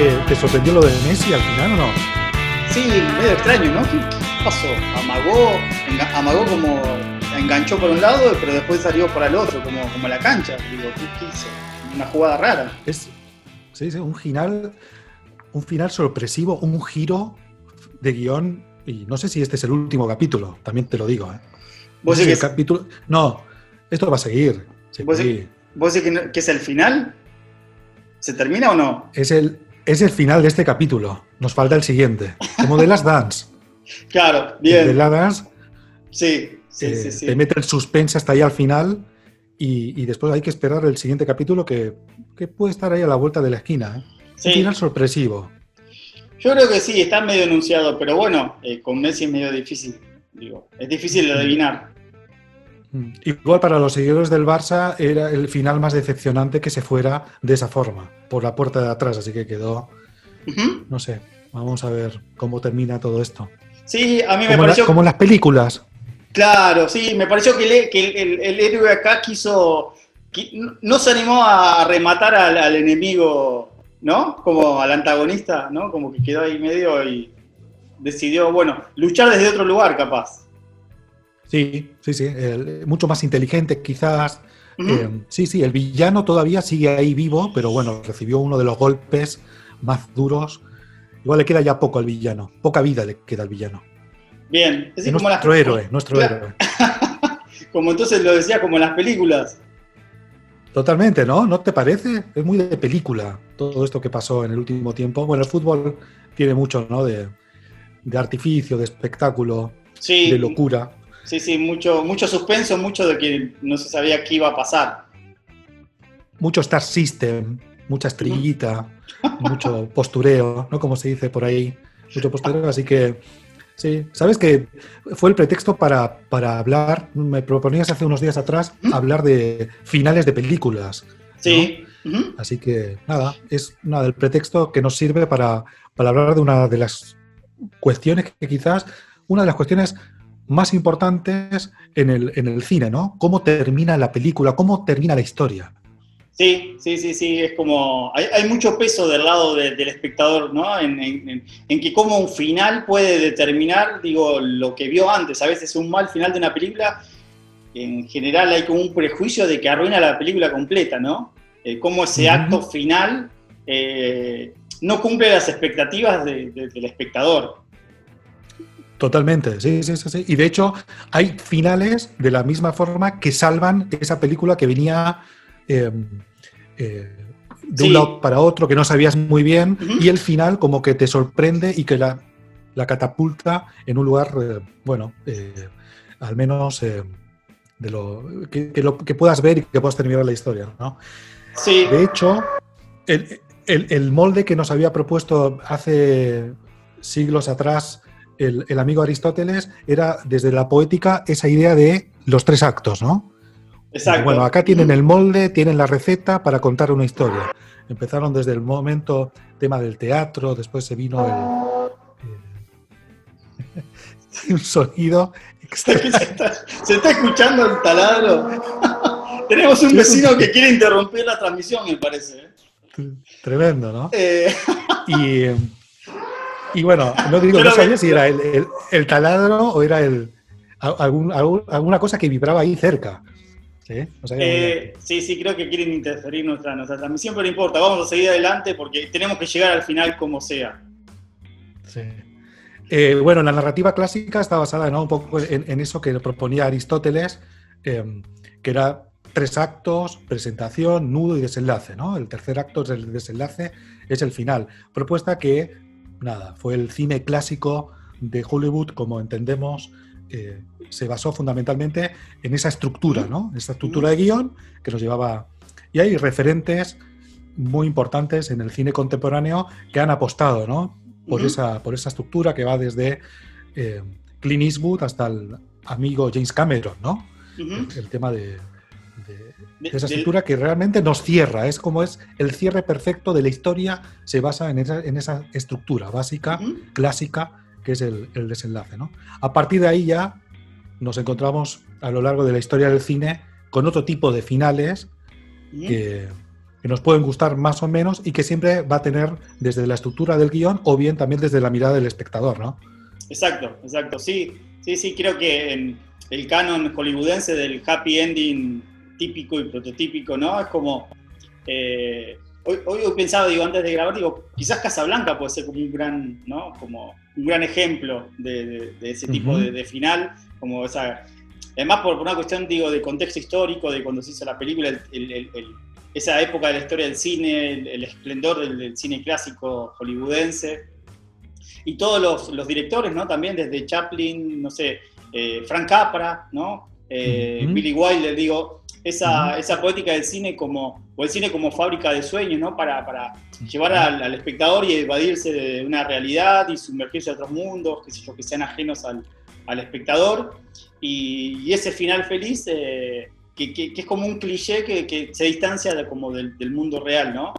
que te sorprendió lo de Messi al final o no? Sí, medio extraño, ¿no? ¿Qué, qué pasó? Amagó, enga- amagó como enganchó por un lado, pero después salió para el otro, como, como la cancha. Digo, ¿qué, hizo? Una jugada rara. Es sí, sí, un final, un final sorpresivo, un giro de guion. Y no sé si este es el último capítulo, también te lo digo. ¿eh? No, ¿Vos sé el capítulo, no, esto va a seguir. sí, ¿Vos sí. decís- vos decís que, no- que es el final? ¿Se termina o no? Es, el, es el final de este capítulo. Nos falta el siguiente. Como de las Dance. Claro, De bien. las Dance Sí, sí, eh, sí, sí. te mete el suspense hasta ahí al final. Y, y después hay que esperar el siguiente capítulo que, que puede estar ahí a la vuelta de la esquina. ¿eh? Un Sí. final sorpresivo. Yo creo que sí, está medio anunciado, pero bueno, eh, con Messi es medio difícil. Digo, es difícil de adivinar. Mm. Igual para los seguidores del Barça era el final más decepcionante que se fuera de esa forma, por la puerta de atrás, así que quedó, no sé, vamos a ver cómo termina todo esto. Sí, a mí me Como, la- pareció. como en las películas. Claro, sí, me pareció que, el, que el- el- el héroe acá quiso. qui- no- no se animó a rematar al, al enemigo, ¿no? Como al antagonista, ¿no? Como que quedó ahí medio y decidió, bueno, luchar desde otro lugar, capaz. Sí, sí, sí, el- mucho más inteligente quizás. Eh, sí, sí, el villano todavía sigue ahí vivo, pero bueno, recibió uno de los golpes más duros. Igual le queda ya poco al villano, poca vida le queda al villano. Bien, es como, las- nuestro héroe, nuestro Claro. héroe. como entonces lo decía, como en las películas. Totalmente, ¿no? ¿No te parece? Es muy de película todo esto que pasó en el último tiempo. Bueno, el fútbol tiene mucho, ¿no? De, de artificio, de espectáculo, Sí, de locura. Sí, sí, mucho, mucho suspenso, mucho de que no se sabía qué iba a pasar. Mucho Star System, mucha estrellita, mucho postureo, ¿no? Como se dice por ahí, mucho postureo. Así que, sí, ¿sabes que Fue el pretexto para, para hablar, me proponías hace unos días atrás, hablar de finales de películas. Sí. Así que nada, es nada, el pretexto que nos sirve para, para hablar de una de las cuestiones que quizás, una de las cuestiones más importantes en el, en el cine, ¿no? ¿Cómo termina la película? ¿Cómo termina la historia? Sí, sí, sí, sí, es como, hay, hay mucho peso del lado de- del espectador, ¿no? En, en- en- que como un final puede determinar, digo, lo que vio antes. A veces un mal final de una película, en general hay como un prejuicio de que arruina la película completa, ¿no? Eh, como ese acto final eh, no cumple las expectativas de- de- del espectador. Totalmente, sí, sí, sí, sí. Y de hecho, hay finales de la misma forma que salvan esa película que venía eh, eh, de Sí. un lado para otro, que no sabías muy bien, y el final como que te sorprende y que la, la catapulta en un lugar, eh, bueno, eh, al menos de lo que, que lo que puedas ver y que puedas terminar la historia, ¿no? Sí, De hecho, el, el- el molde que nos había propuesto hace siglos atrás el, el amigo Aristóteles era desde la poética esa idea de los tres actos, ¿no? exacto. Bueno, acá tienen el molde, tienen la receta para contar una historia. Empezaron desde el momento tema del teatro, después se vino el, eh, un sonido se, está, se está escuchando el taladro. Tenemos un vecino que quiere interrumpir la transmisión, me parece. ¿eh? tremendo, ¿no? Eh, Y, y bueno, no digo, no sabía si era el, el- el taladro o era el, a- algún- algún- alguna cosa que vibraba ahí cerca. ¿Sí? No eh, sí, sí, creo que quieren interferir nuestra, nuestra transmisión, pero no importa, vamos a seguir adelante porque tenemos que llegar al final como sea. Sí. Eh, bueno, la narrativa clásica está basada ¿no? un poco en, en eso que proponía Aristóteles, eh, que era tres actos, presentación, nudo y desenlace. ¿no? El tercer acto es el desenlace, es el final. Propuesta que, nada, fue el cine clásico de Hollywood, como entendemos, eh, se basó fundamentalmente en esa estructura, ¿no? Esa estructura de guion que nos llevaba... Y hay referentes muy importantes en el cine contemporáneo que han apostado, ¿no? por, esa, por esa estructura que va desde eh, Clint Eastwood hasta el amigo James Cameron, ¿no? El tema de, de- esa del- estructura que realmente nos cierra, es como es el cierre perfecto de la historia, se basa en esa, en esa estructura básica, clásica, que es el, el desenlace, ¿no? A partir de ahí ya nos encontramos a lo largo de la historia del cine con otro tipo de finales que nos pueden gustar más o menos y que siempre va a tener desde la estructura del guion o bien también desde la mirada del espectador, ¿no? Exacto, exacto. Sí, sí, sí, creo que en el canon hollywoodense del happy ending típico y prototípico, ¿no? Es como... Eh, hoy, hoy he pensado, digo, antes de grabar, digo, quizás Casablanca puede ser como un gran, ¿no? Como un gran ejemplo de, ese tipo de, final, como esa... Además, por, una cuestión, digo, de contexto histórico, de cuando se hizo la película, el esa época de la historia del cine, el, esplendor del, cine clásico hollywoodense. Y todos los, directores, ¿no? También desde Chaplin, no sé, eh, Frank Capra, ¿no? Eh, Billy Wilder, digo, esa, esa, poética del cine como, o el cine como fábrica de sueños, ¿no? Para, para llevar al, espectador y evadirse de una realidad y sumergirse a otros mundos, que, que sean ajenos al, al espectador. Y, ese final feliz eh, que, es como un cliché que, se distancia de, como del, mundo real, ¿no?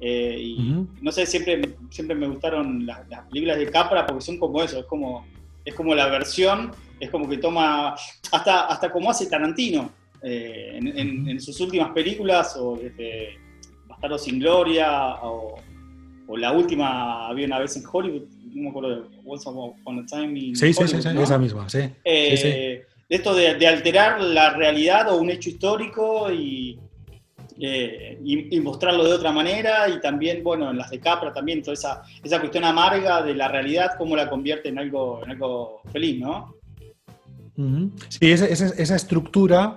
Eh, y no sé, siempre, siempre me gustaron las, películas de Capra porque son como eso, es como, es como la versión, es como que toma, hasta, hasta como hace Tarantino eh, en, sus últimas películas, o desde Bastardo sin Gloria, o, la última, había una vez en Hollywood, no me acuerdo de Once Upon a Time in Sí, sí, sí, esa misma, sí. Eh, sí esto de, alterar la realidad o un hecho histórico y, eh, y, mostrarlo de otra manera y también, bueno, en las de Capra también, toda esa, esa cuestión amarga de la realidad, cómo la convierte en algo, en algo feliz, ¿no? Sí, esa, esa, estructura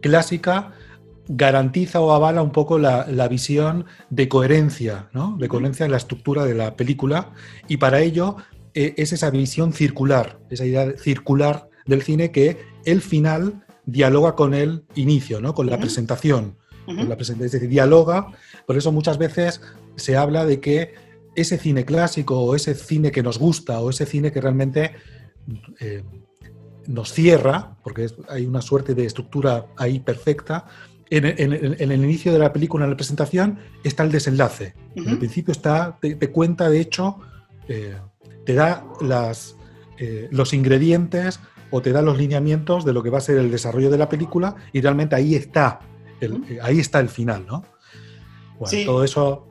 clásica garantiza o avala un poco la, la visión de coherencia, ¿no? De coherencia en la estructura de la película y para ello eh, es esa visión circular, esa idea circular del cine que el final dialoga con el inicio, ¿no? con la presentación. la es decir, dialoga. Por eso muchas veces se habla de que ese cine clásico o ese cine que nos gusta o ese cine que realmente eh, nos cierra, porque hay una suerte de estructura ahí perfecta, en, el inicio de la película, en la presentación, está el desenlace. En el principio está, te, cuenta, de hecho, eh, te da las, eh, los ingredientes o te da los lineamientos de lo que va a ser el desarrollo de la película y realmente ahí está el, eh, ahí está el final, ¿no? Bueno, todo eso,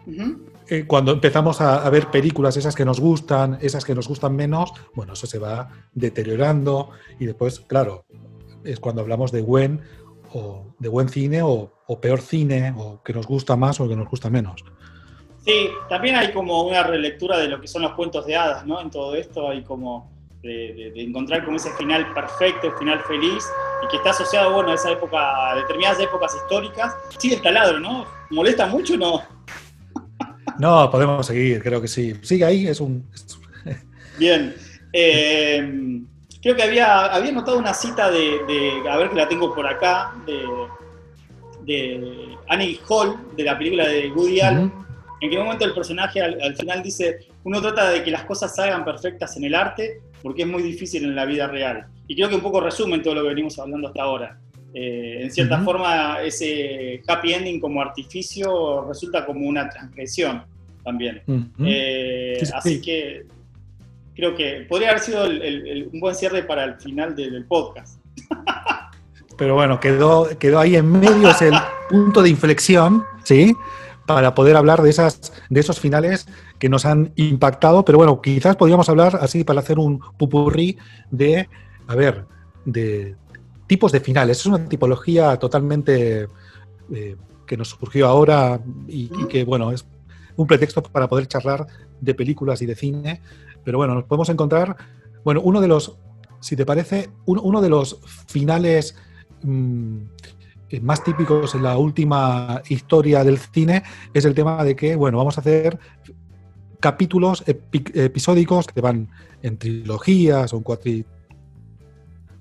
eh, cuando empezamos a, ver películas, esas que nos gustan, esas que nos gustan menos, bueno, eso se va deteriorando y después, claro, es cuando hablamos de buen o de buen cine o, o peor cine o que nos gusta más o que nos gusta menos. Sí, también hay como una relectura de lo que son los cuentos de hadas, ¿no? En todo esto hay como de, encontrar como ese final perfecto, el final feliz, y que está asociado, bueno, a esa época, a determinadas épocas históricas. Sí, el taladro, ¿no? ¿Molesta mucho o no? No, podemos seguir, creo que sí. Sigue ahí, es un... Bien. Eh, creo que había, había notado una cita de, a ver que la tengo por acá, de, de Annie Hall, de la película de Woody Allen, en que un momento el personaje al, final dice, uno trata de que las cosas salgan perfectas en el arte, porque es muy difícil en la vida real. Y creo que un poco resumen todo lo que venimos hablando hasta ahora. Eh, en cierta forma, ese happy ending como artificio resulta como una transgresión también. Eh, así que creo que podría haber sido un buen cierre para el final del podcast. Pero bueno, quedó, quedó ahí en medio, es el punto de inflexión, ¿sí? para poder hablar de, esas, de esos finales que nos han impactado. Pero bueno, quizás podríamos hablar así para hacer un pupurrí de, a ver, de tipos de finales. Es una tipología totalmente eh, que nos surgió ahora y, que, bueno, es un pretexto para poder charlar de películas y de cine. Pero bueno, nos podemos encontrar, bueno, uno de los, si te parece, uno de los finales... Mm, eh, más típicos en la última historia del cine es el tema de que, bueno, vamos a hacer capítulos episódicos que van en trilogías o en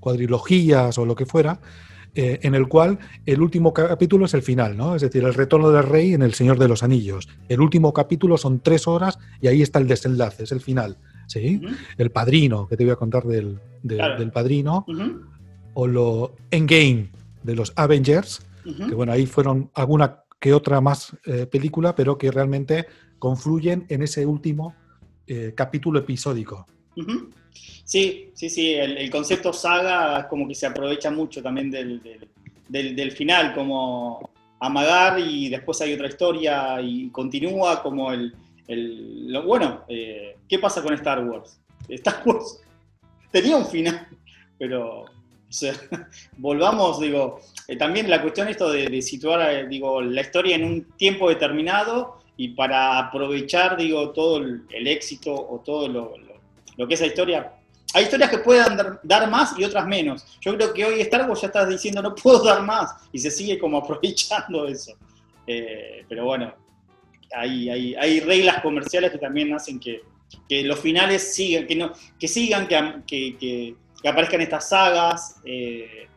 cuadrilogías o lo que fuera, eh, en el cual el último capítulo es el final, ¿no? Es decir, el retorno del rey en El Señor de los Anillos. El último capítulo son tres horas y ahí está el desenlace, es el final. ¿sí? El padrino, que te voy a contar del, del padrino, o lo Endgame, de los Avengers, que bueno, ahí fueron alguna que otra más eh, película, pero que realmente confluyen en ese último eh, capítulo episódico. Sí, sí, sí, el, concepto saga como que se aprovecha mucho también del, del, final, como amagar y después hay otra historia y continúa como el... lo, bueno, eh, ¿qué pasa con Star Wars? Star Wars tenía un final, pero volvamos, digo, eh, también la cuestión esto de, situar, eh, digo, la historia en un tiempo determinado y para aprovechar, digo, todo el, éxito o todo lo, que es la historia. Hay historias que puedan dar, más y otras menos. Yo creo que hoy Star Wars ya está diciendo no puedo dar más y se sigue como aprovechando eso. Eh, pero bueno, hay, hay, hay, reglas comerciales que también hacen que, que los finales sigan, que, no, que sigan, que, que, que aparezcan estas sagas eh,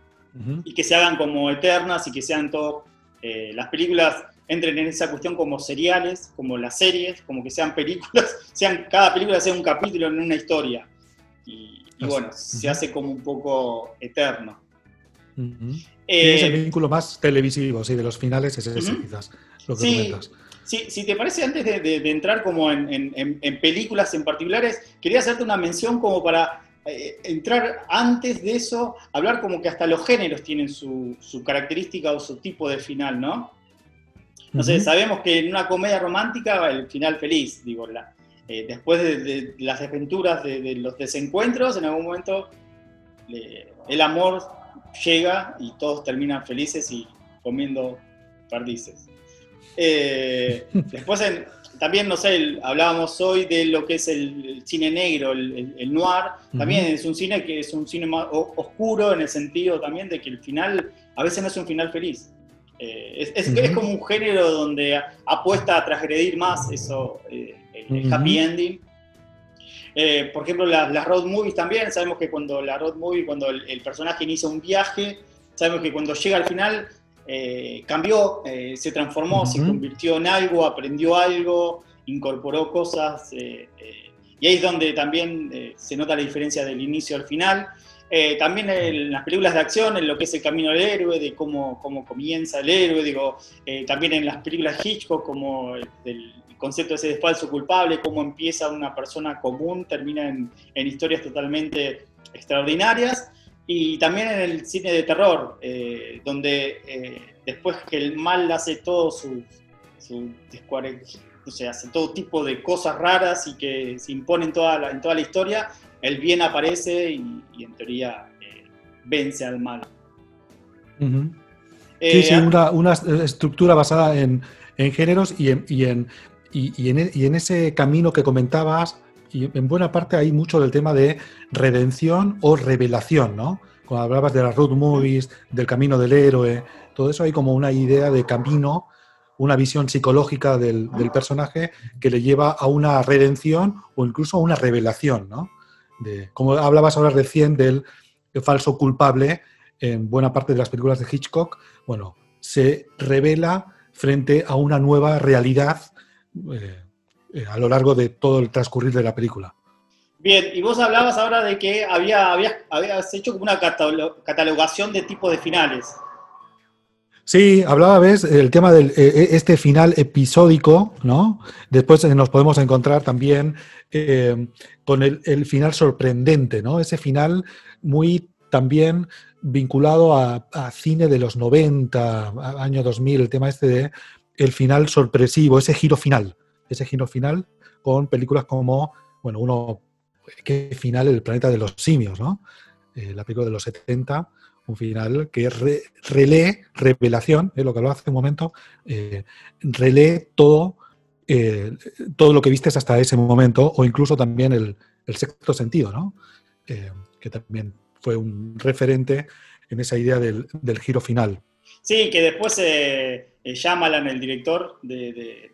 y que se hagan como eternas y que sean todo, eh, las películas entren en esa cuestión como seriales, como las series, como que sean películas, sean, cada película sea un capítulo en una historia. Y, bueno, se hace como un poco eterno. es el vínculo más televisivo, sí, de los finales es ese, quizás, lo que sí, comentas. Sí, si te parece, antes de, entrar como en, en, películas en particulares, quería hacerte una mención como para eh, entrar antes de eso, hablar como que hasta los géneros tienen su, característica o su tipo de final, ¿no? No sé, sabemos que en una comedia romántica el final feliz, digo, la, eh, después de, las desventuras, de, los desencuentros, en algún momento el amor llega y todos terminan felices y comiendo perdices. Eh, después en, también, no sé, hablábamos hoy de lo que es el, cine negro, el, noir. También es un cine que es un cine más oscuro en el sentido también de que el final a veces no es un final feliz. Eh, es, es, como un género donde apuesta a transgredir más eso, eh, el happy ending. Eh, por ejemplo, las road movies también, sabemos que cuando la road movie, cuando el, el personaje inicia un viaje, sabemos que cuando llega al final cambió, se transformó, se convirtió en algo, aprendió algo, incorporó cosas, y ahí es donde también se nota la diferencia del inicio al final. También en las películas de acción, en lo que es el camino del héroe, de cómo, cómo comienza el héroe, digo, también en las películas Hitchcock, como el, concepto ese de falso culpable, cómo empieza una persona común, termina en, en historias totalmente extraordinarias. Y también en el cine de terror, eh, donde eh, después que el mal hace todo su, su o sea, hace todo tipo de cosas raras y que se imponen toda la, en toda la historia, el bien aparece y, en teoría eh, vence al mal. sí, sí, una, una, estructura basada en, en géneros y en, y, en, y, en, y en ese camino que comentabas y en buena parte hay mucho del tema de redención o revelación, ¿no? Cuando hablabas de las road movies, del camino del héroe, todo eso hay como una idea de camino, una visión psicológica del, personaje que le lleva a una redención o incluso a una revelación, ¿no? De, como hablabas ahora recién del falso culpable en buena parte de las películas de Hitchcock, bueno, se revela frente a una nueva realidad eh, eh, a lo largo de todo el transcurrir de la película. Bien, y vos hablabas ahora de que había, habías, hecho como una catalogación de tipos de finales. Sí, hablaba, ves, el tema de eh, eh, este final episódico, ¿no? Después nos podemos encontrar también con el, final sorprendente, ¿no? Ese final muy también vinculado a, a, cine de los 90, año 2000, el tema este de el final sorpresivo, ese giro final, ese giro final con películas como, bueno, uno, qué final El planeta de los simios, ¿no? Eh, la película de los 70, un final que relee, revelación, es lo que hablaba hace un momento, eh, relee todo, eh, todo lo que vistes hasta ese momento, o incluso también el, sexto sentido, ¿no? que también fue un referente en esa idea del, giro final. Sí, que después eh, Shyamalan, el director de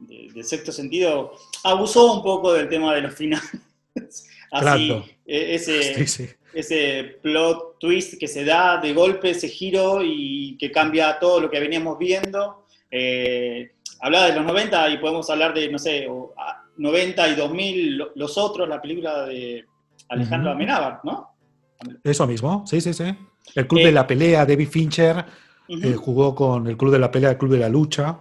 de, sexto sentido, abusó un poco del tema de los finales. Así, ese, ese plot twist que se da de golpe, ese giro y que cambia todo lo que veníamos viendo. Eh, hablaba de los 90 y podemos hablar de, no sé, 90 y 2000, los otros, la película de Alejandro Amenábar, ¿no? Eso mismo, sí, sí, sí. El Club de eh, la Pelea, David Fincher, eh, jugó con el Club de la Pelea, el Club de la Lucha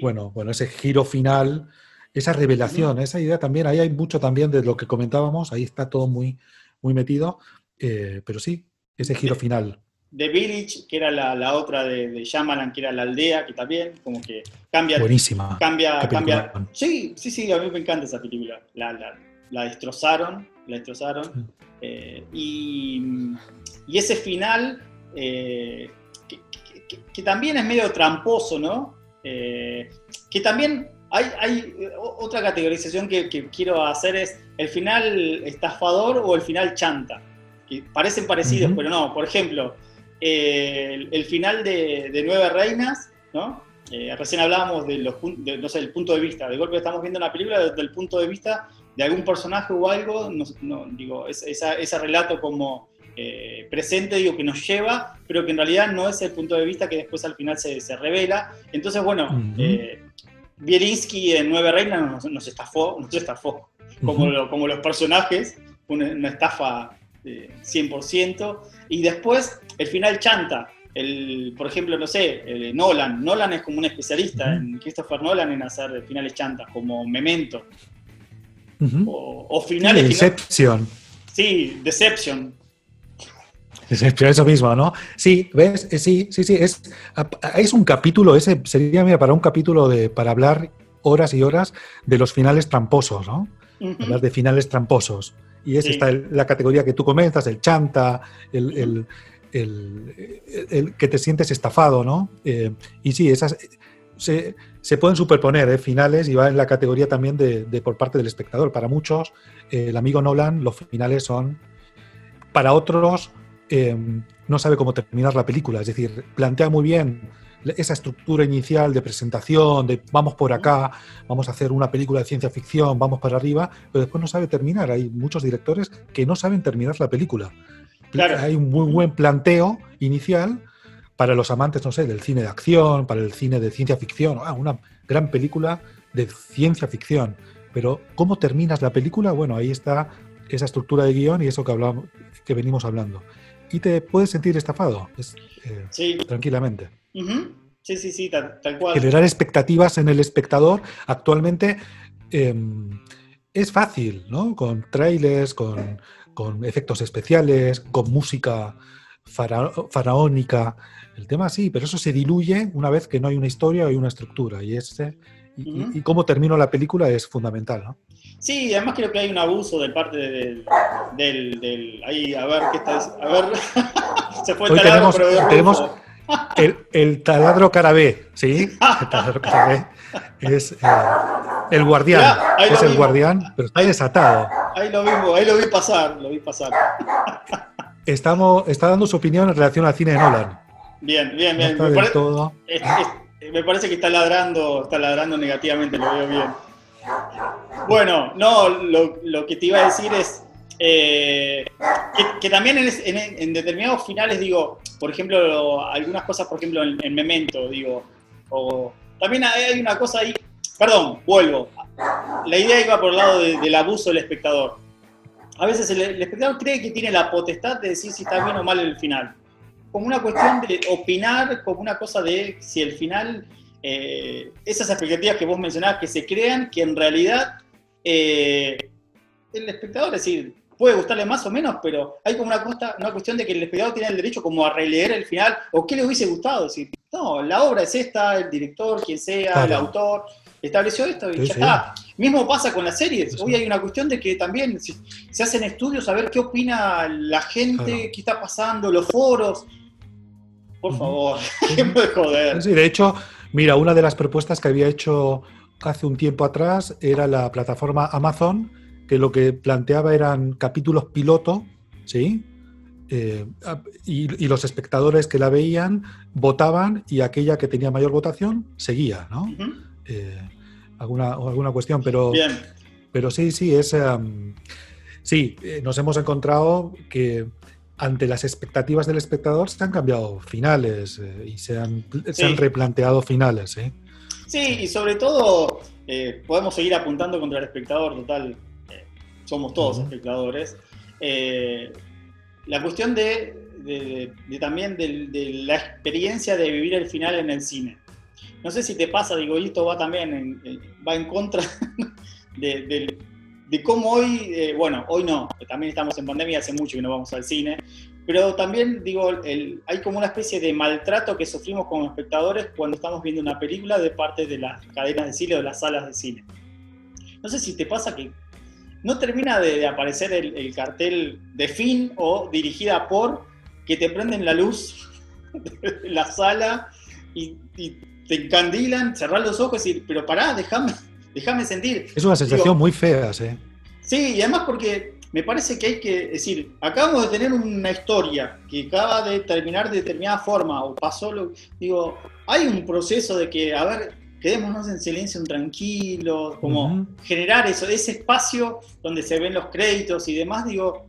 bueno, bueno, ese giro final, esa revelación, esa idea también, ahí hay mucho también de lo que comentábamos, ahí está todo muy, muy metido, eh, pero sí, ese giro final. The Village, que era la, otra de, de Shyamalan, que era La Aldea, que también como que cambia. Buenísima. Cambia, cambia. Sí, sí, sí, a mí me encanta esa película. La, destrozaron, la destrozaron. Eh, y, ese final, eh, que, también es medio tramposo, ¿no? Eh, que también hay, hay, otra categorización que, quiero hacer es el final estafador o el final chanta. Que parecen parecidos, pero no. Por ejemplo, el, final de, Nueve Reinas, ¿no? Eh, recién hablábamos de los, no sé, del punto de vista, de golpe estamos viendo una película desde el punto de vista de algún personaje o algo, no, digo, ese relato como eh, presente, digo, que nos lleva, pero que en realidad no es el punto de vista que después al final se, revela. Entonces, bueno, uh en Nueve Reinas nos, estafó, nos estafó, como, como los personajes, una, estafa 100%, y después el final chanta. El, por ejemplo, no sé, Nolan. Nolan es como un especialista en Christopher Nolan en hacer finales chantas, como Memento. o, finales. Deception. Sí, Deception. Eso mismo, ¿no? Sí, ¿ves? Eh, sí, sí, sí. Es, es un capítulo, ese sería, mira, para un capítulo de, para hablar horas y horas de los finales tramposos, ¿no? Hablar de finales tramposos. Y es esta la categoría que tú comentas, el chanta, el, que te sientes estafado, ¿no? Eh, y sí, esas se, pueden superponer ¿eh? finales y va en la categoría también de, por parte del espectador. Para muchos, el amigo Nolan, los finales son, para otros, eh, no sabe cómo terminar la película, es decir, plantea muy bien esa estructura inicial de presentación, de vamos por acá, vamos a hacer una película de ciencia ficción, vamos para arriba, pero después no sabe terminar. Hay muchos directores que no saben terminar la película. Hay un muy buen planteo inicial para los amantes, no sé, del cine de acción, para el cine de ciencia ficción, ah, una gran película de ciencia ficción. Pero ¿cómo terminas la película? Bueno, ahí está esa estructura de guion y eso que, hablamos, que venimos hablando. Y te puedes sentir estafado, eh, sí. tranquilamente. Sí, sí, sí, tal, cual. Generar expectativas en el espectador actualmente em, es fácil, ¿no? Con trailers, con, efectos especiales, con música faraónica. El tema sí, pero eso se diluye una vez que no hay una historia o hay una estructura. Y, ese, y, cómo termino la película es fundamental, ¿no? Sí, además creo que hay un abuso de parte del, del, ahí, a ver, ¿qué está A ver, se fue el taladro, tenemos, el, taladro carabé, ¿sí? El taladro carabé es eh, el guardián, es el guardián, pero está desatado. Ahí lo vi, ahí lo vi pasar, lo vi pasar. Estamos, está dando su opinión en relación al cine de Nolan. Bien, bien, bien. me, me parece que está ladrando, está ladrando negativamente, lo veo bien. Bueno, no, lo, que te iba a decir es eh, que, también en, determinados finales, digo, por ejemplo, algunas cosas, por ejemplo, en, Memento, digo, o también hay una cosa ahí, perdón, vuelvo, la idea iba por el lado del abuso del espectador. A veces el, espectador cree que tiene la potestad de decir si está bien o mal el final. Como una cuestión de opinar, como una cosa de si el final eh, esas expectativas que vos mencionabas que se crean, que en realidad eh, el espectador, es decir, puede gustarle más o menos, pero hay como una, una cuestión de que el espectador tiene el derecho como a releer el final, o qué le hubiese gustado, decir, no, la obra es esta, el director, quien sea, el autor, estableció esto y ya está. Mismo pasa con las series. Hoy hay una cuestión de que también se, hacen estudios a ver qué opina la gente, qué está pasando, los foros. Por favor, de joder. Sí, de hecho, Mira, una de las propuestas que había hecho hace un tiempo atrás era la plataforma Amazon, que lo que planteaba eran capítulos piloto, ¿sí? Eh, y, los espectadores que la veían votaban y aquella que tenía mayor votación seguía, ¿no? Eh, alguna, alguna cuestión, pero, pero sí, sí, es... sí, eh, nos hemos encontrado que ante las expectativas del espectador se han cambiado finales eh, y se han, replanteado finales. ¿eh? Sí, y sobre todo eh, podemos seguir apuntando contra el espectador, total, somos todos espectadores. la cuestión de, también de, la experiencia de vivir el final en el cine. No sé si te pasa, digo, y esto va también en, va en contra del de cómo hoy, eh, bueno, hoy no, también estamos en pandemia, hace mucho que no vamos al cine, pero también digo, hay como una especie de maltrato que sufrimos como espectadores cuando estamos viendo una película de parte de las cadenas de cine o de las salas de cine. No sé si te pasa que no termina de, aparecer el, cartel de fin o dirigida por que te prenden la luz de la sala y, te encandilan, cerrar los ojos y decir, pero pará, déjame déjame sentir. Es una sensación muy fea, ¿sí? Sí, y además porque me parece que hay que decir, acabamos de tener una historia que acaba de terminar de determinada forma o pasó lo. Digo, hay un proceso de que, a ver, quedémonos en silencio, tranquilos, como generar eso, ese espacio donde se ven los créditos y demás, digo,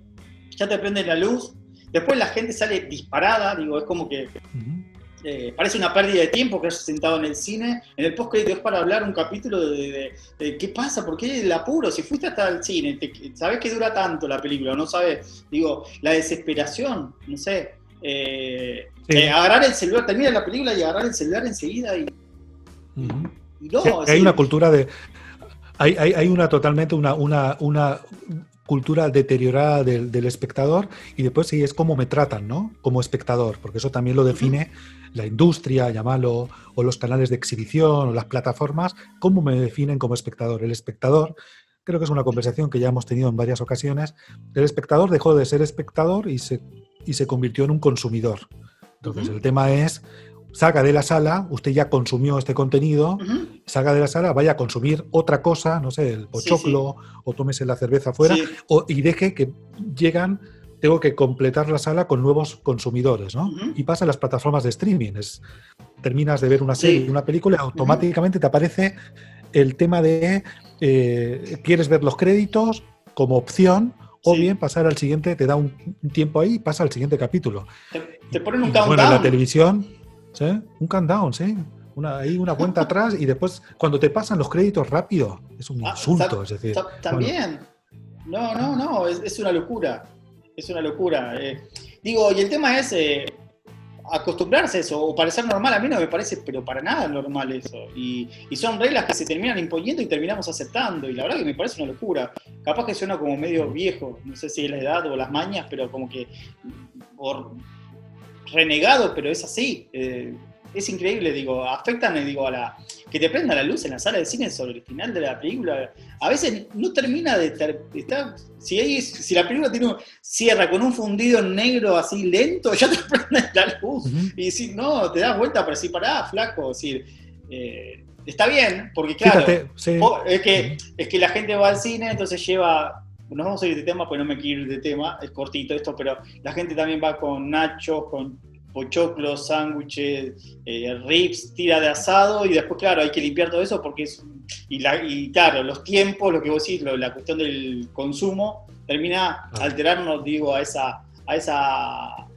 ya te prende la luz, después la gente sale disparada, digo, es como que eh, parece una pérdida de tiempo que hayas sentado en el cine, en el post es para hablar un capítulo de, qué pasa, por qué el apuro, si fuiste hasta el cine, sabes que dura tanto la película, no sabes, digo, la desesperación, no sé, eh, eh, agarrar el celular, termina la película y agarrar el celular enseguida y hay una cultura de. Hay, hay, una totalmente una, una, una cultura deteriorada del, espectador y después sí es cómo me tratan, ¿no? Como espectador, porque eso también lo define la industria, llámalo, o los canales de exhibición, o las plataformas, cómo me definen como espectador. El espectador, creo que es una conversación que ya hemos tenido en varias ocasiones, el espectador dejó de ser espectador y se, y se convirtió en un consumidor. Entonces, el tema es salga de la sala, usted ya consumió este contenido, salga de la sala, vaya a consumir otra cosa, no sé, el pochoclo, o tómese la cerveza afuera, y deje que llegan, tengo que completar la sala con nuevos consumidores, ¿no? Y pasa en las plataformas de streaming. Es, terminas de ver una serie, una película, y automáticamente te aparece el tema de eh, quieres ver los créditos como opción o bien pasar al siguiente, te da un, tiempo ahí y pasa al siguiente capítulo. Te, ponen un countdown. Bueno, en la televisión un countdown, ¿sí? Una, ahí una cuenta atrás y después cuando te pasan los créditos rápido, es un ah, insulto, es decir. También. No, no, no, es, una locura. Es una locura. Eh. digo, y el tema es eh, acostumbrarse a eso, o parecer normal, a mí no me parece, pero para nada normal eso. Y, son reglas que se terminan imponiendo y terminamos aceptando, y la verdad que me parece una locura. Capaz que suena como medio viejo, no sé si es la edad o las mañas, pero como que por, renegado, pero es así. Eh, es increíble, digo, afectan, digo, a la. que te prenda la luz en la sala de cine sobre el final de la película. A veces no termina de estar. Si, si la película tiene cierra con un fundido negro así lento, ya te prende la luz. Y si no, te das vuelta para decir, pará, flaco. decir, eh, está bien, porque claro, es, que, es que la gente va al cine, entonces lleva nos vamos a ir de tema, pues no me quiero ir de tema, es cortito esto, pero la gente también va con nachos, con pochoclos, sándwiches, eh, rips, tira de asado y después, claro, hay que limpiar todo eso porque es. Y, la, y claro, los tiempos, lo que vos decís, la cuestión del consumo, termina alterarnos, digo, a esa. A esa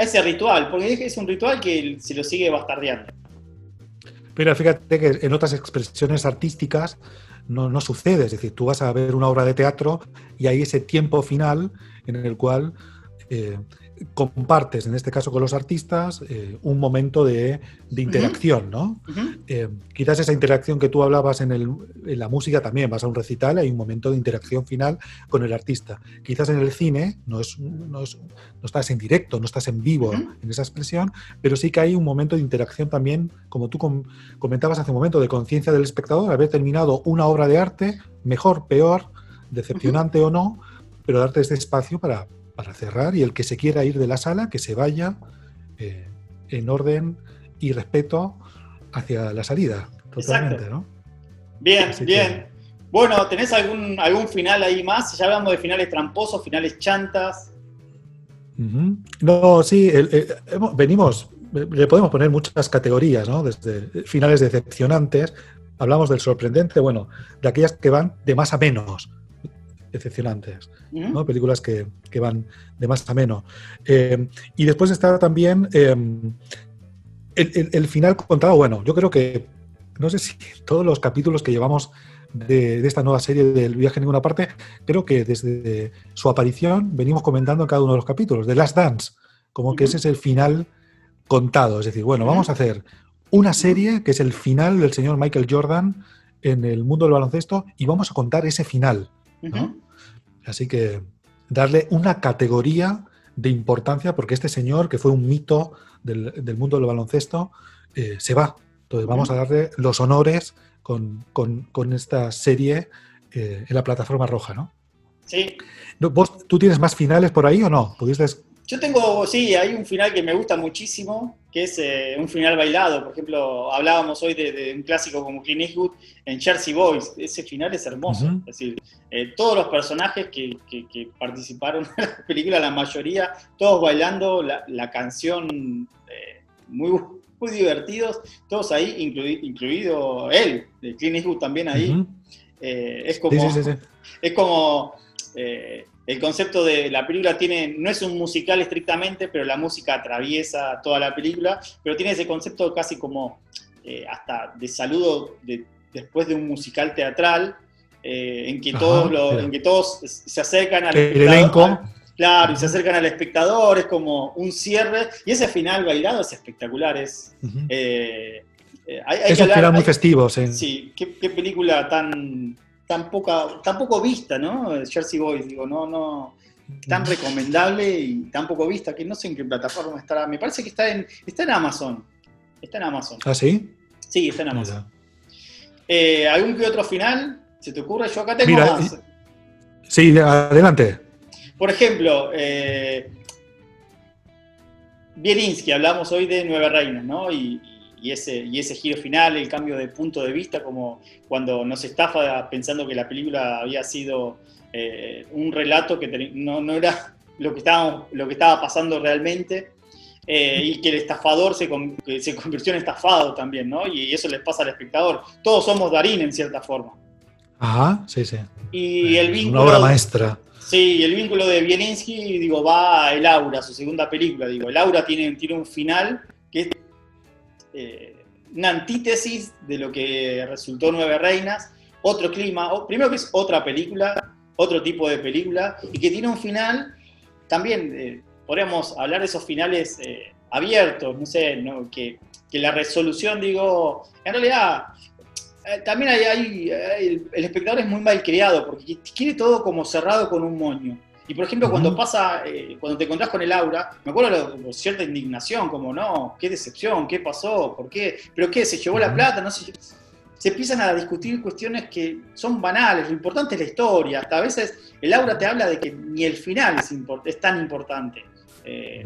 a ese ritual, porque es un ritual que se lo sigue bastardeando. Pero fíjate que en otras expresiones artísticas no, sucede. Es decir, tú vas a ver una obra de teatro y hay ese tiempo final en el cual eh, compartes, en este caso con los artistas, eh, un momento de, interacción, ¿no? Eh, quizás esa interacción que tú hablabas en, la música también, vas a un recital, hay un momento de interacción final con el artista. Quizás en el cine no, es, no, estás en directo, no estás en vivo en esa expresión, pero sí que hay un momento de interacción también, como tú comentabas hace un momento, de conciencia del espectador, haber terminado una obra de arte, mejor, peor, decepcionante o no, pero darte este espacio para para cerrar y el que se quiera ir de la sala, que se vaya eh, en orden y respeto hacia la salida. Totalmente, ¿no? Bien, bien. Bueno, ¿tenés algún, algún final ahí más? Ya hablamos de finales tramposos, finales chantas. No, sí, venimos, le podemos poner muchas categorías, ¿no? Desde finales decepcionantes, hablamos del sorprendente, bueno, de aquellas que van de más a menos decepcionantes, ¿no? películas que, van de más a menos. Eh, y después está también eh, el, final contado, bueno, yo creo que, no sé si todos los capítulos que llevamos de, esta nueva serie del viaje en ninguna parte, creo que desde su aparición venimos comentando cada uno de los capítulos, de Last Dance, como que ese es el final contado, es decir, bueno, vamos a hacer una serie que es el final del señor Michael Jordan en el mundo del baloncesto y vamos a contar ese final. Así que darle una categoría de importancia, porque este señor, que fue un mito del, mundo del baloncesto, eh, se va. Entonces vamos a darle los honores con, esta serie eh, en la plataforma roja, ¿no? Sí. ¿Vos, ¿Tú tienes más finales por ahí o no? ¿Pudiste yo tengo, sí, hay un final que me gusta muchísimo, que es eh, un final bailado. Por ejemplo, hablábamos hoy de, un clásico como Clint Eastwood en Jersey Boys. Ese final es hermoso. Es decir, eh, todos los personajes que, participaron en la película, la mayoría, todos bailando la, canción eh, muy, muy divertidos, todos ahí, incluido él, Clint Eastwood también ahí. es como... Es como el concepto de la película tiene, no es un musical estrictamente, pero la música atraviesa toda la película, pero tiene ese concepto casi como eh, hasta de saludo después de un musical teatral, eh, en, que todos en que todos se acercan al espectador. claro, y se acercan al espectador, es como un cierre, y ese final bailado es espectacular, es... Eh, hay, que hablar, muy festivos. Sí, qué película tan tan, poco vista, ¿no? Jersey Boys, digo, no, no, tan recomendable y tan poco vista que no sé en qué plataforma estará. Me parece que está en, está en Amazon. Está en Amazon. ¿Ah, sí? Sí, está en Amazon. Eh, ¿Algún que otro final? ¿Se te ocurre? Yo acá tengo más. Sí, adelante. Por ejemplo, eh, Bielinski, hablamos hoy de Nueve Reinas, ¿no? Y, y ese, y ese giro final, el cambio de punto de vista, como cuando nos estafa pensando que la película había sido eh, un relato que no, no, era lo que, estaba, lo que estaba pasando realmente. Eh, y que el estafador se, se, convirtió en estafado también, ¿no? Y eso les pasa al espectador. Todos somos Darín en cierta forma. Ajá, sí, sí. Y el vínculo... Una obra maestra. Sí, el vínculo de Bielinski, digo, va a El Aura, su segunda película. Digo, El Aura tiene, tiene un final que eh, una antítesis de lo que resultó Nueve Reinas, otro clima, primero que es otra película, otro tipo de película, y que tiene un final, también eh, podríamos hablar de esos finales eh, abiertos, no sé, Que, la resolución, digo, en realidad también hay, el, el, espectador es muy mal criado, porque quiere todo como cerrado con un moño. Y por ejemplo, cuando pasa, eh, cuando te encontrás con el aura, me acuerdo de, cierta indignación, como no, qué decepción, qué pasó, por qué, pero qué, se llevó la plata, no sé. Se empiezan a discutir cuestiones que son banales, lo importante es la historia, hasta a veces el aura te habla de que ni el final es, es tan importante. Eh,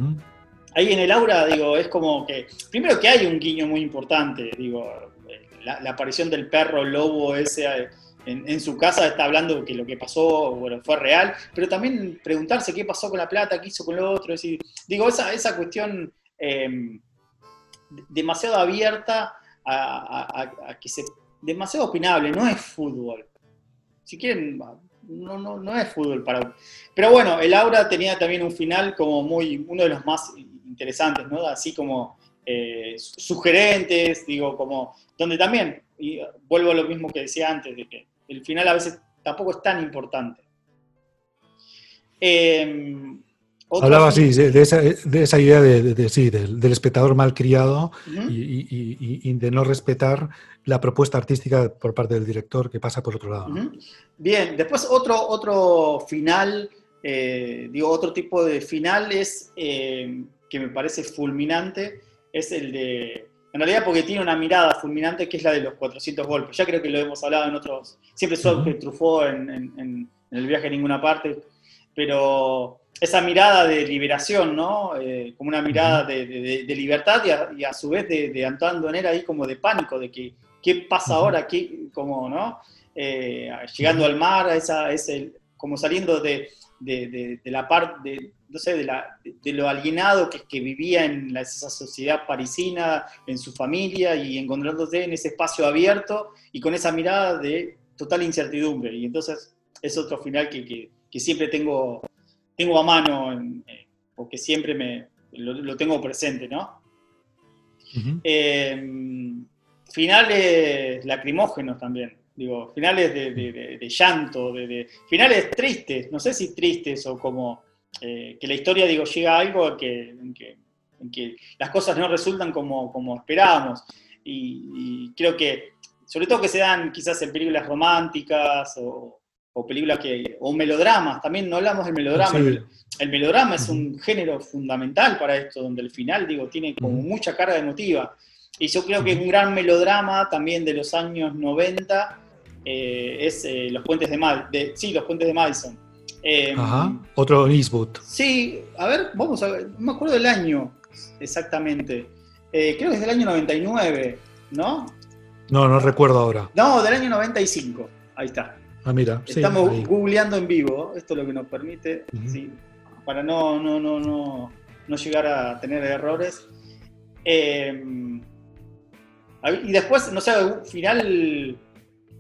ahí en el aura, digo, es como que, primero que hay un guiño muy importante, digo, eh, la, la aparición del perro lobo ese en, su casa está hablando que lo que pasó bueno, fue real, pero también preguntarse qué pasó con la plata, qué hizo con lo otro. Es decir, digo, esa, esa cuestión em, demasiado abierta a, que se. demasiado opinable, no es fútbol. Si quieren, no, no, no es fútbol para. Pero bueno, el Aura tenía también un final como muy. uno de los más interesantes, ¿no? Así como. Eh, sugerentes, digo, como, donde también, y vuelvo a lo mismo que decía antes, de que el final a veces tampoco es tan importante. Em, Hablaba así de esa, idea de, sí, del, espectador malcriado y, de no respetar la propuesta artística por parte del director que pasa por otro lado. Bien, después otro, otro final, eh, digo, otro tipo de final es eh, que me parece fulminante, es el de en realidad porque tiene una mirada fulminante que es la de los 400 golpes. Ya creo que lo hemos hablado en otros... Siempre soy que trufó en, el viaje a ninguna parte, pero esa mirada de liberación, ¿no? Eh, como una mirada de, libertad y a, su vez de, Antoine Donner ahí como de pánico, de que qué pasa ahora, ¿Qué, como, ¿no? Eh, llegando al mar, esa, ese, como saliendo de, la parte no sé, de, la, de, lo alienado que, que vivía en esa sociedad parisina, en su familia y encontrándose en ese espacio abierto y con esa mirada de total incertidumbre. Y entonces es otro final que, que, siempre tengo, tengo a mano, eh, o que siempre me, lo, tengo presente, ¿no? Em, finales lacrimógenos también, digo, finales de, de llanto, de, finales tristes, no sé si tristes o como eh, que la historia, digo, llega a algo que, en, que, las cosas no resultan como, como esperábamos. Y, creo que sobre todo que se dan quizás en películas románticas o, películas que, o melodramas, también no hablamos del melodrama. El, melodrama es un género fundamental para esto, donde el final, digo, tiene como mucha carga emotiva. Y yo creo que un gran melodrama también de los años 90 eh, es eh, Los Puentes de, Mal de Sí, Los Puentes de Madison. Em, Ajá, otro Eastwood. Sí, a ver, vamos a ver, no me acuerdo del año exactamente. Eh, creo que es del año 99, ¿no? No, no recuerdo ahora. No, del año 95. Ahí está. Ah, mira. Estamos googleando en vivo, esto es lo que nos permite, para no, no, no, no, no llegar a tener errores. Em, y después, no sé, final,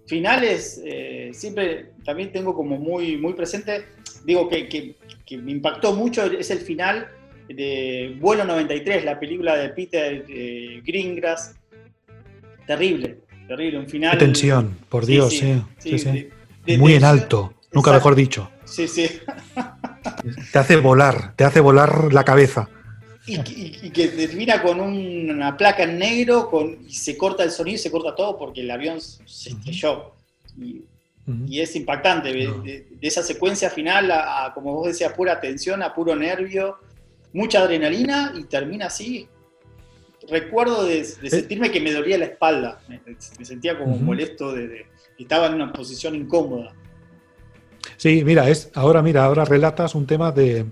finales, eh, siempre también tengo como muy, muy presente, digo que, que, me impactó mucho, es el final de Vuelo 93, la película de Peter eh, Greengrass. Terrible, terrible, un final. Qué tensión, por Dios, sí. sí, muy en alto, nunca mejor dicho. Sí, sí. te hace volar, te hace volar la cabeza. Y, que termina con una placa en negro con, y se corta el sonido y se corta todo porque el avión se estrelló. Y, es impactante. De, esa secuencia final a, como vos decías, pura tensión, a puro nervio, mucha adrenalina y termina así. Recuerdo de, eh. sentirme que me dolía la espalda. Me, sentía como molesto, de, estaba en una posición incómoda. Sí, mira, es, ahora mira, ahora relatas un tema de,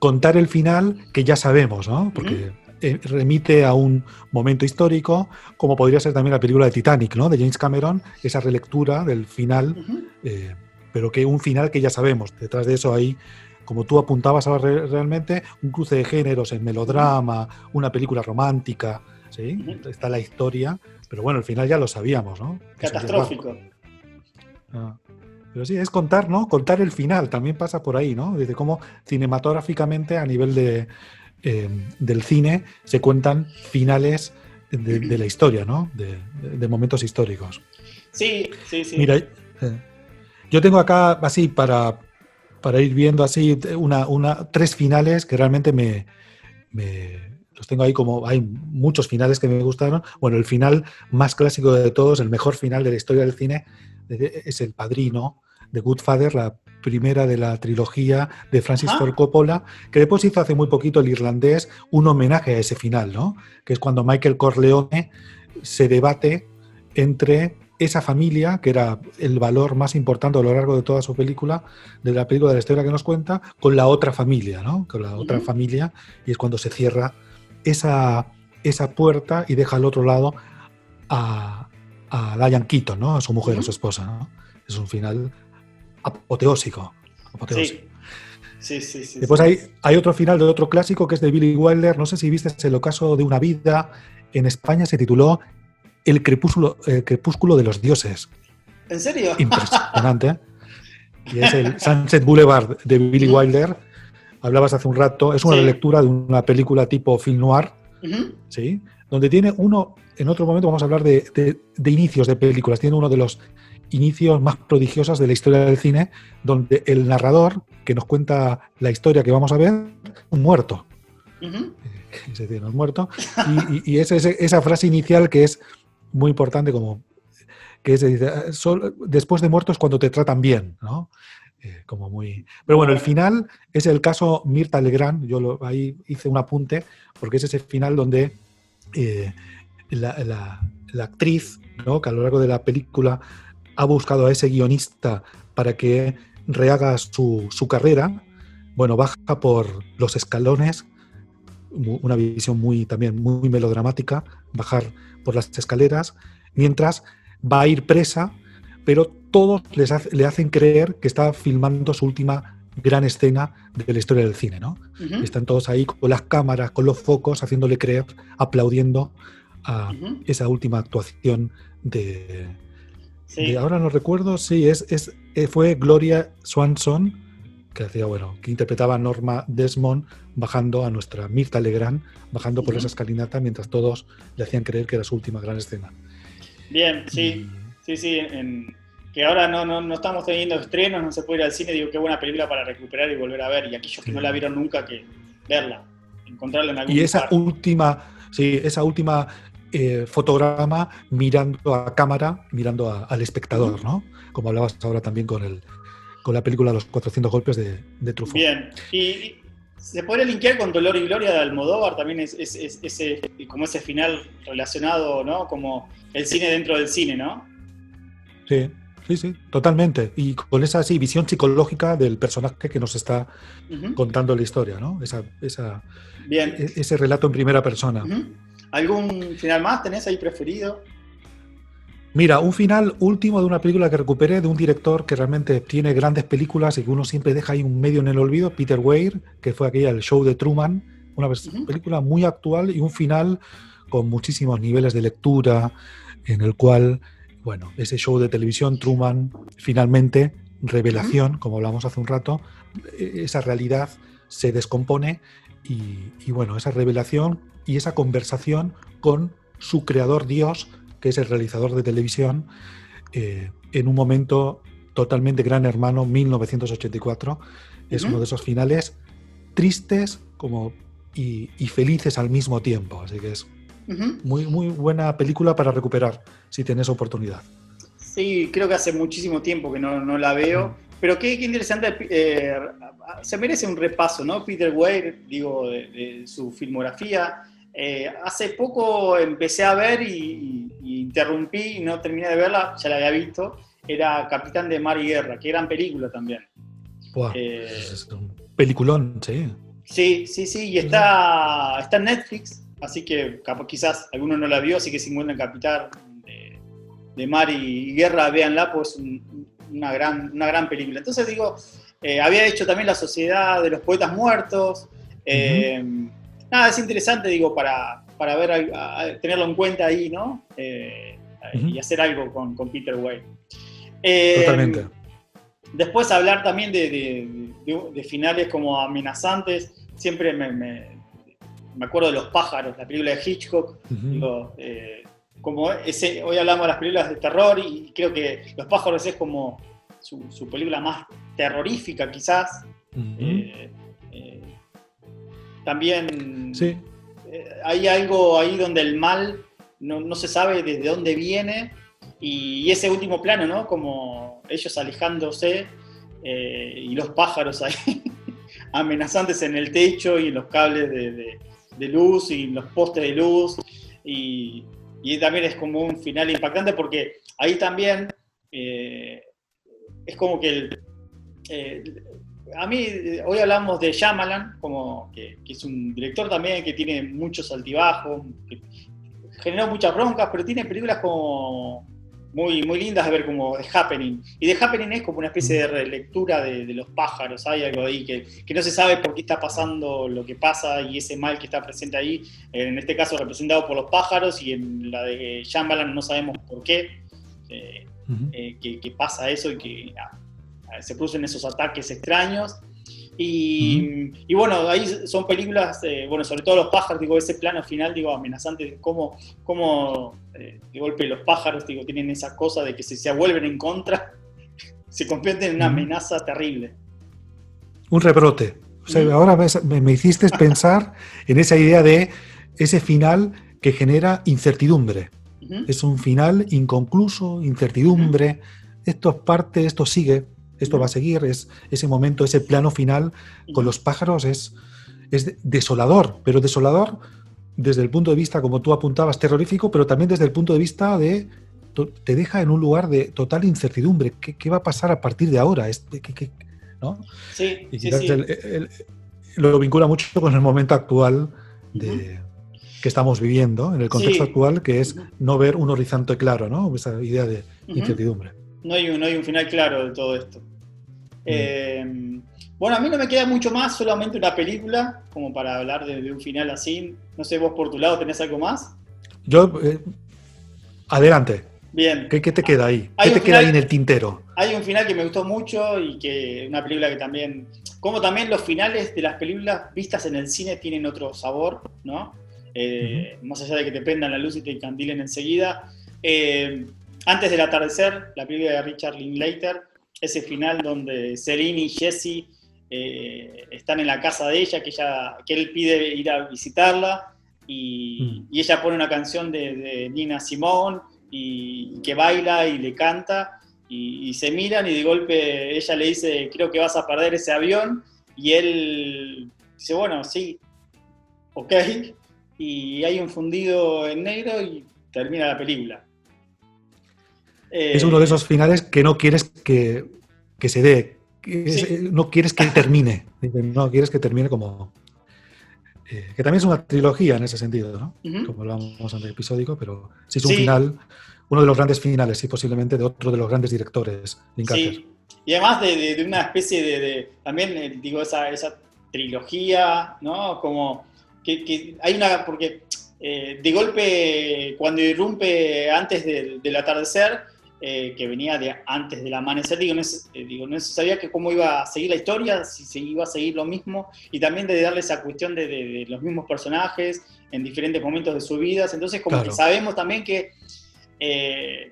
contar el final que ya sabemos, ¿no? Porque eh, remite a un momento histórico, como podría ser también la película de Titanic, ¿no? De James Cameron, esa relectura del final, eh, pero que un final que ya sabemos. Detrás de eso hay, como tú apuntabas ahora realmente, un cruce de géneros en melodrama, una película romántica, ¿sí? Está la historia, pero bueno, el final ya lo sabíamos, ¿no? Catastrófico. Ah. Pero sí, es contar, ¿no? Contar el final, también pasa por ahí, ¿no? Desde cómo cinematográficamente a nivel de, em, del cine se cuentan finales de, la historia, ¿no? De, momentos históricos. Sí, sí, sí. Mira, eh, yo tengo acá así para, para ir viendo así una, una, tres finales que realmente me, los tengo ahí como hay muchos finales que me gustaron. Bueno, el final más clásico de todos, el mejor final de la historia del cine, es El Padrino, de Goodfather, la primera de la trilogía de Francis Ford Coppola, que después hizo hace muy poquito el irlandés un homenaje a ese final, ¿no? Que es cuando Michael Corleone se debate entre esa familia, que era el valor más importante a lo largo de toda su película, de la película de la historia que nos cuenta, con la otra familia, ¿no? Con la otra familia, y es cuando se cierra esa, esa puerta y deja al otro lado a, a Diane Keaton, ¿no? A su mujer, a su esposa, ¿no? Es un final apoteósico. Sí. Sí, sí, Después hay, hay, otro final de otro clásico que es de Billy Wilder. No sé si viste el ocaso de una vida. En España se tituló El crepúsculo, crepúsculo de los dioses. ¿En serio? Impresionante. y es el Sunset Boulevard de Billy Wilder. Hablabas hace un rato. Es una lectura de una película tipo film noir. ¿sí? Donde tiene uno, en otro momento vamos a hablar de, inicios de películas, tiene uno de los inicios más prodigiosos de la historia del cine, donde el narrador que nos cuenta la historia que vamos a ver, un muerto. Es decir, un muerto. Y, y, esa frase inicial que es muy importante, como que es después de muertos cuando te tratan bien, ¿no? Eh, como muy... Pero bueno, el final es el caso Mirta Legrand, yo ahí hice un apunte, porque es ese final donde eh, la, actriz, ¿no? que a lo largo de la película ha buscado a ese guionista para que rehaga su, carrera, bueno, baja por los escalones, una visión muy también muy melodramática, bajar por las escaleras, mientras va a ir presa, pero todos les le hacen creer que está filmando su última gran escena de la historia del cine, ¿no? Están todos ahí con las cámaras, con los focos, haciéndole creer, aplaudiendo a esa última actuación de, Ahora no recuerdo, sí, es, es, eh, fue Gloria Swanson, que hacía, bueno, que interpretaba a Norma Desmond bajando a nuestra Mirta Legrand, bajando por esa escalinata mientras todos le hacían creer que era su última gran escena. Bien, sí, sí, sí, en, que ahora no, no, no, estamos teniendo estrenos, no se puede ir al cine, digo, qué buena película para recuperar y volver a ver, y aquellos que no la vieron nunca, que verla, encontrarla en algún Y esa última, sí, esa última eh, fotograma mirando a cámara, mirando al espectador, ¿no? Como hablabas ahora también con, el, con la película Los 400 golpes de, de Truffaut. Bien, y se podría linkear con Dolor y Gloria de Almodóvar, también es, ese, como ese final relacionado, ¿no? Como el cine dentro del cine, ¿no? Sí, sí, sí, totalmente. Y con esa visión psicológica del personaje que nos está contando la historia, ¿no? Esa, esa Bien. E, ese relato en primera persona. ¿Algún final más tenés ahí preferido? Mira, un final último de una película que recuperé de un director que realmente tiene grandes películas y que uno siempre deja ahí un medio en el olvido, Peter Weir, que fue aquella el show de Truman, una película muy actual y un final con muchísimos niveles de lectura, en el cual, bueno, ese show de televisión, Truman, finalmente, revelación, como hablamos hace un rato, e, esa realidad se descompone y, y bueno, esa revelación y esa conversación con su creador Dios, que es el realizador de televisión, eh, en un momento totalmente gran hermano, 1984. Es uno de esos finales tristes como y, felices al mismo tiempo. Así que es muy, muy buena película para recuperar si tienes oportunidad. Sí, creo que hace muchísimo tiempo que no, la veo. Pero qué, interesante, eh, se merece un repaso, ¿no? Peter Weir, digo, de su filmografía. Eh, hace poco empecé a ver y, interrumpí y no terminé de verla, ya la había visto. Era Capitán de Mar y Guerra, que gran película también. Eh, es un peliculón, sí. Sí, sí, sí, y está, está en Netflix, así que quizás alguno no la vio, así que si encuentran Capitán de, Mar y, Guerra, véanla, pues una, gran, una gran película. Entonces digo, eh, había hecho también La Sociedad de los Poetas Muertos nada, es interesante, digo, para, para ver, tenerlo en cuenta ahí, ¿no? Eh, y hacer algo con, Peter Way. Eh, Totalmente. Después hablar también de, finales como amenazantes, siempre me, me, acuerdo de Los pájaros, la película de Hitchcock. Eh, como ese, hoy hablamos de las películas de terror y creo que Los pájaros es como su, película más terrorífica quizás. También sí. Eh, hay algo ahí donde el mal no, se sabe desde dónde viene y, ese último plano, ¿no? Como ellos alejándose eh, y los pájaros ahí amenazantes en el techo y en los cables de, luz y los postes de luz. Y, también es como un final impactante porque ahí también eh, es como que el, a mí, hoy hablamos de Shyamalan, como que, es un director también que tiene muchos altibajos, que generó muchas broncas, pero tiene películas como muy, muy lindas de ver como The Happening. Y The Happening es como una especie de relectura de, los pájaros, hay algo ahí que, no se sabe por qué está pasando lo que pasa y ese mal que está presente ahí, en este caso representado por los pájaros y en la de Shyamalan no sabemos por qué, eh, eh, que, pasa eso y que se producen esos ataques extraños. Y, bueno, ahí son películas, eh, bueno, sobre todo los pájaros, digo, ese plano final, digo, amenazante de cómo, cómo eh, de golpe los pájaros, digo, tienen esa cosa de que si se vuelven en contra, se convierten en una amenaza terrible. Un rebrote. O sea, ahora me, me hiciste pensar en esa idea de ese final que genera incertidumbre. Es un final inconcluso, incertidumbre. Esto es parte, esto sigue, esto va a seguir, es ese momento, ese plano final con los pájaros es, es desolador, pero desolador desde el punto de vista, como tú apuntabas, terrorífico, pero también desde el punto de vista de te deja en un lugar de total incertidumbre. ¿Qué, va a pasar a partir de ahora? ¿no? Sí, sí, lo vincula mucho con el momento actual de, que estamos viviendo, en el contexto actual, que es no ver un horizonte claro, ¿no? Esa idea de incertidumbre. No hay, un, no hay un final claro de todo esto. Eh, bueno, a mí no me queda mucho más, solamente una película, como para hablar de, un final así. No sé, vos por tu lado tenés algo más. Yo, eh, adelante. Bien. ¿Qué, te queda ahí? ¿Qué te queda ahí en el tintero? Hay un final que me gustó mucho y que una película que también, como también los finales de las películas vistas en el cine tienen otro sabor, ¿no? Eh, más allá de que te prendan la luz y te encandilen enseguida. antes del atardecer, la película de Richard Linklater, ese final donde Celine y Jesse eh, están en la casa de ella, que, ella, que él pide ir a visitarla y, mm. ella pone una canción de, Nina Simone y, que baila y le canta y, se miran y de golpe ella le dice, creo que vas a perder ese avión y él dice, bueno, sí, ok, y hay un fundido en negro y termina la película. Es uno de esos finales que no quieres que, se dé, no quieres que termine, no quieres que termine como, eh, que también es una trilogía en ese sentido, ¿no? Como hablábamos en el episódico, pero sí es un final, uno de los grandes finales, sí, posiblemente de otro de los grandes directores, Sí, y además de, una especie de, también, eh, digo, esa, esa trilogía, ¿no? Como que, hay una, porque eh, de golpe, cuando irrumpe antes del atardecer, eh, que venía de antes del amanecer, digo no, eh, digo, no sabía que cómo iba a seguir la historia, si se iba a seguir lo mismo, y también de darle esa cuestión de, los mismos personajes en diferentes momentos de sus vidas. Entonces, como que sabemos también que. Eh,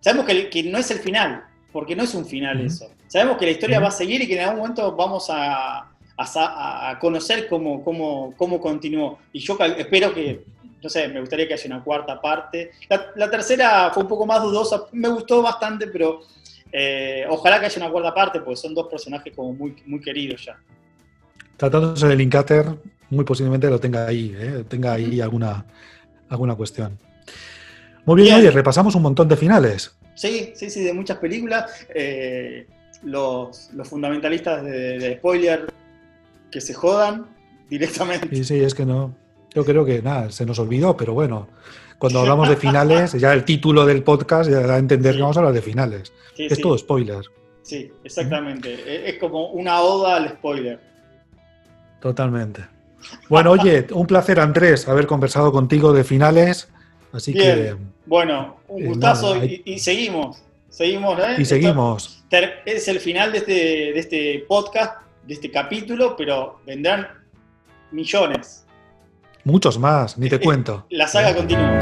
sabemos que, no es el final, porque no es un final eso. Sabemos que la historia va a seguir y que en algún momento vamos a, a, conocer cómo, cómo, cómo continuó. Y yo espero que no sé, me gustaría que haya una cuarta parte. La, tercera fue un poco más dudosa, me gustó bastante, pero eh, ojalá que haya una cuarta parte, porque son dos personajes como muy, muy queridos ya. Tratándose de Linkater, muy posiblemente lo tenga ahí, ¿eh? tenga ahí alguna, alguna cuestión. Muy bien, oye, repasamos un montón de finales. Sí, sí, sí, de muchas películas. Eh, los, fundamentalistas de, de spoiler que se jodan directamente. Sí, sí, es que no, yo creo que nada, se nos olvidó, pero bueno, cuando hablamos de finales, ya el título del podcast ya da a entender que vamos a hablar de finales. es todo spoiler. Sí, exactamente. E-, es como una oda al spoiler. Totalmente. Bueno, oye, un placer, Andrés, haber conversado contigo de finales. Así que. Bueno, un eh, gustazo y, seguimos. Seguimos, ¿eh? Y seguimos. Es el final de este, de este podcast, de este capítulo, pero vendrán millones. Muchos más, ni te cuento. La saga continúa.